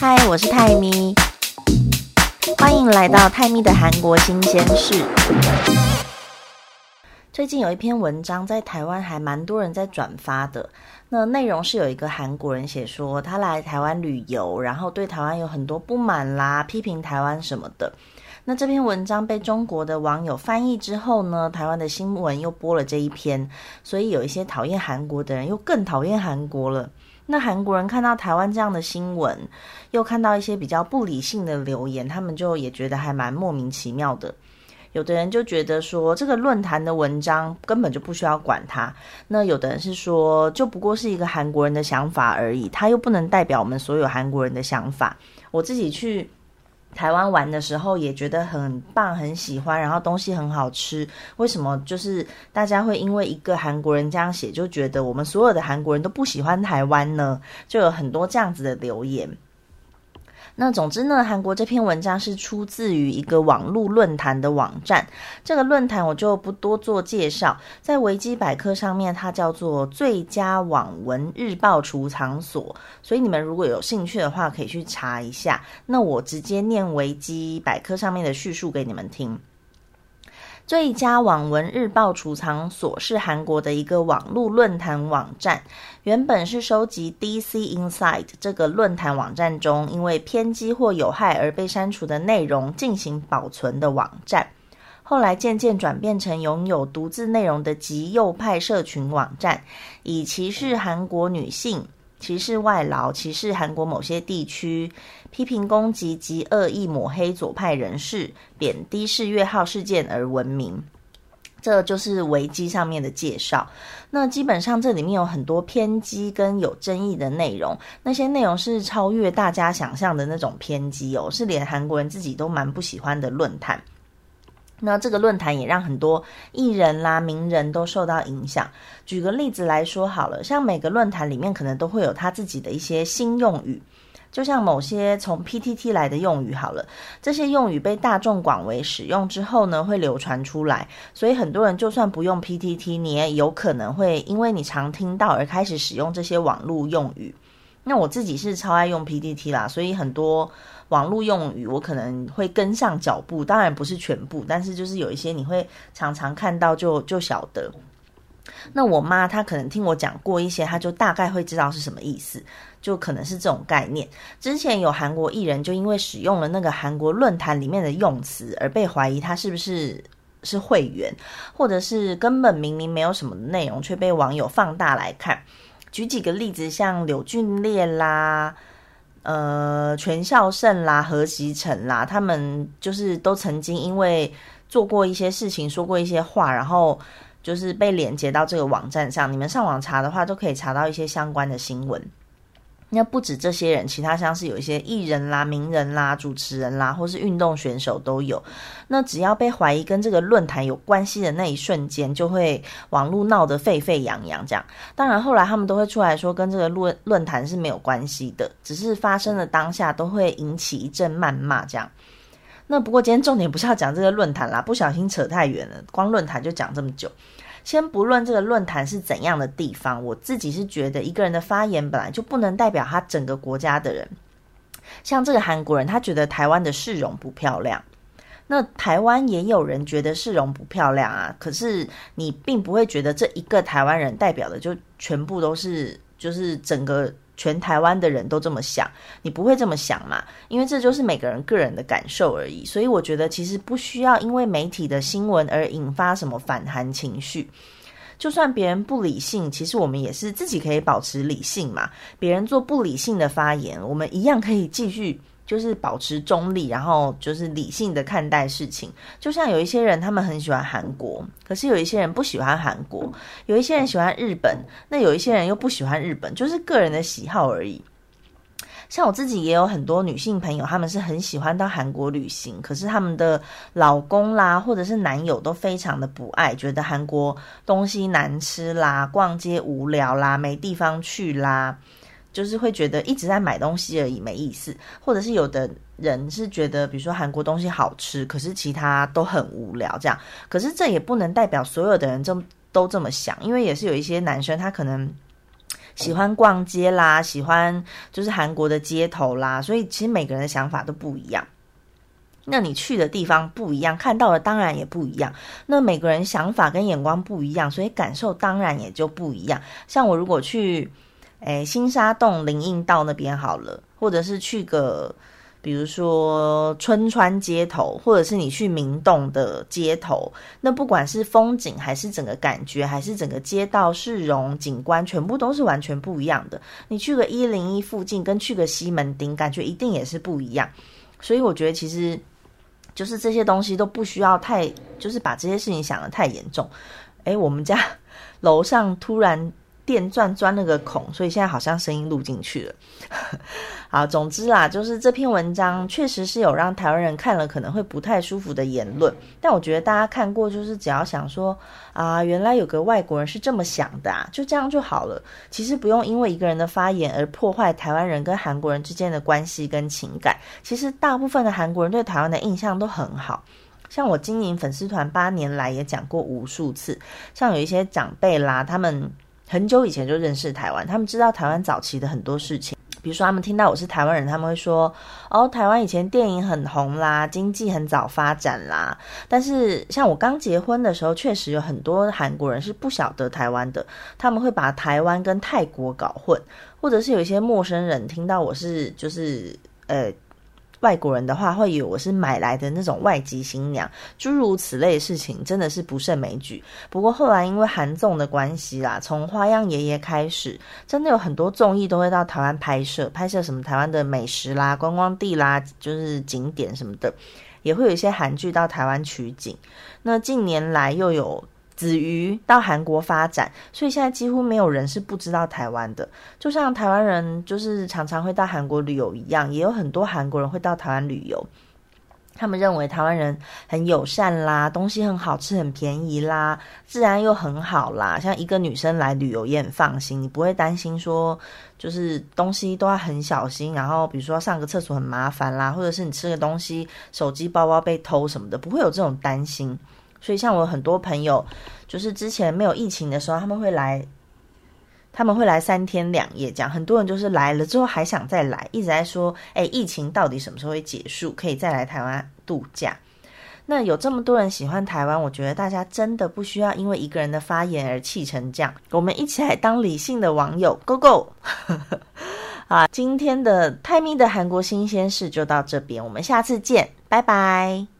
嗨，我是泰咪，欢迎来到泰咪的韩国新鲜事。最近有一篇文章在台湾还蛮多人在转发的，那内容是有一个韩国人写说他来台湾旅游，然后对台湾有很多不满啦，批评台湾什么的。那这篇文章被中国的网友翻译之后呢，台湾的新闻又播了这一篇，所以有一些讨厌韩国的人又更讨厌韩国了。那韩国人看到台湾这样的新闻，又看到一些比较不理性的留言，他们就也觉得还蛮莫名其妙的。有的人就觉得说，这个论坛的文章根本就不需要管它。那有的人是说，就不过是一个韩国人的想法而已，他又不能代表我们所有韩国人的想法。我自己去。台湾玩的时候也觉得很棒，很喜欢，然后东西很好吃。为什么就是大家会因为一个韩国人这样写，就觉得我们所有的韩国人都不喜欢台湾呢？就有很多这样子的留言。那总之呢，韩国这篇文章是出自于一个网络论坛的网站。这个论坛我就不多做介绍，在维基百科上面它叫做“最佳网文日报储藏所”，所以你们如果有兴趣的话，可以去查一下。那我直接念维基百科上面的叙述给你们听。最佳网文日报储藏所是韩国的一个网络论坛网站，原本是收集 DC Inside 这个论坛网站中因为偏激或有害而被删除的内容进行保存的网站，后来渐渐转变成拥有独自内容的极右派社群网站，以歧视韩国女性。歧视外劳、歧视韩国某些地区、批评攻击及恶意抹黑左派人士、贬低世越号事件而闻名。这就是维基上面的介绍。那基本上这里面有很多偏激跟有争议的内容，那些内容是超越大家想象的那种偏激哦，是连韩国人自己都蛮不喜欢的论坛。那这个论坛也让很多艺人啦、名人都受到影响。举个例子来说好了，像每个论坛里面可能都会有他自己的一些新用语，就像某些从 PTT 来的用语好了，这些用语被大众广为使用之后呢，会流传出来，所以很多人就算不用 PTT，你也有可能会因为你常听到而开始使用这些网络用语。那我自己是超爱用 PTT 啦，所以很多。网络用语我可能会跟上脚步，当然不是全部，但是就是有一些你会常常看到就就晓得。那我妈她可能听我讲过一些，她就大概会知道是什么意思，就可能是这种概念。之前有韩国艺人就因为使用了那个韩国论坛里面的用词而被怀疑他是不是是会员，或者是根本明明没有什么内容却被网友放大来看。举几个例子，像柳俊烈啦。呃，全孝盛啦、何其成啦，他们就是都曾经因为做过一些事情、说过一些话，然后就是被连接到这个网站上。你们上网查的话，都可以查到一些相关的新闻。那不止这些人，其他像是有一些艺人啦、名人啦、主持人啦，或是运动选手都有。那只要被怀疑跟这个论坛有关系的那一瞬间，就会网络闹得沸沸扬扬。这样，当然后来他们都会出来说，跟这个论论坛是没有关系的，只是发生的当下都会引起一阵谩骂。这样。那不过今天重点不是要讲这个论坛啦，不小心扯太远了，光论坛就讲这么久。先不论这个论坛是怎样的地方，我自己是觉得一个人的发言本来就不能代表他整个国家的人。像这个韩国人，他觉得台湾的市容不漂亮，那台湾也有人觉得市容不漂亮啊。可是你并不会觉得这一个台湾人代表的就全部都是，就是整个。全台湾的人都这么想，你不会这么想嘛？因为这就是每个人个人的感受而已。所以我觉得其实不需要因为媒体的新闻而引发什么反韩情绪。就算别人不理性，其实我们也是自己可以保持理性嘛。别人做不理性的发言，我们一样可以继续。就是保持中立，然后就是理性的看待事情。就像有一些人，他们很喜欢韩国，可是有一些人不喜欢韩国；有一些人喜欢日本，那有一些人又不喜欢日本，就是个人的喜好而已。像我自己也有很多女性朋友，她们是很喜欢到韩国旅行，可是他们的老公啦，或者是男友都非常的不爱，觉得韩国东西难吃啦，逛街无聊啦，没地方去啦。就是会觉得一直在买东西而已没意思，或者是有的人是觉得，比如说韩国东西好吃，可是其他都很无聊这样。可是这也不能代表所有的人这都这么想，因为也是有一些男生他可能喜欢逛街啦，喜欢就是韩国的街头啦，所以其实每个人的想法都不一样。那你去的地方不一样，看到的当然也不一样。那每个人想法跟眼光不一样，所以感受当然也就不一样。像我如果去，诶新沙洞林荫道那边好了，或者是去个，比如说春川街头，或者是你去明洞的街头，那不管是风景还是整个感觉，还是整个街道市容景观，全部都是完全不一样的。你去个一零一附近，跟去个西门町，感觉一定也是不一样。所以我觉得其实。就是这些东西都不需要太，就是把这些事情想的太严重。诶，我们家 楼上突然。电钻钻了个孔，所以现在好像声音录进去了。好，总之啦，就是这篇文章确实是有让台湾人看了可能会不太舒服的言论，但我觉得大家看过，就是只要想说啊，原来有个外国人是这么想的，啊，就这样就好了。其实不用因为一个人的发言而破坏台湾人跟韩国人之间的关系跟情感。其实大部分的韩国人对台湾的印象都很好，像我经营粉丝团八年来也讲过无数次，像有一些长辈啦，他们。很久以前就认识台湾，他们知道台湾早期的很多事情，比如说他们听到我是台湾人，他们会说：“哦，台湾以前电影很红啦，经济很早发展啦。”但是像我刚结婚的时候，确实有很多韩国人是不晓得台湾的，他们会把台湾跟泰国搞混，或者是有一些陌生人听到我是就是呃。外国人的话会以为我是买来的那种外籍新娘，诸如此类的事情真的是不胜枚举。不过后来因为韩综的关系啦，从《花样爷爷》开始，真的有很多综艺都会到台湾拍摄，拍摄什么台湾的美食啦、观光地啦，就是景点什么的，也会有一些韩剧到台湾取景。那近年来又有。子瑜到韩国发展，所以现在几乎没有人是不知道台湾的。就像台湾人就是常常会到韩国旅游一样，也有很多韩国人会到台湾旅游。他们认为台湾人很友善啦，东西很好吃、很便宜啦，自然又很好啦。像一个女生来旅游也很放心，你不会担心说就是东西都要很小心，然后比如说上个厕所很麻烦啦，或者是你吃个东西手机、包包被偷什么的，不会有这种担心。所以，像我很多朋友，就是之前没有疫情的时候，他们会来，他们会来三天两夜，这样。很多人就是来了之后还想再来，一直在说：“哎，疫情到底什么时候会结束？可以再来台湾度假？”那有这么多人喜欢台湾，我觉得大家真的不需要因为一个人的发言而气成这样。我们一起来当理性的网友，Go Go！啊，今天的泰咪的韩国新鲜事就到这边，我们下次见，拜拜。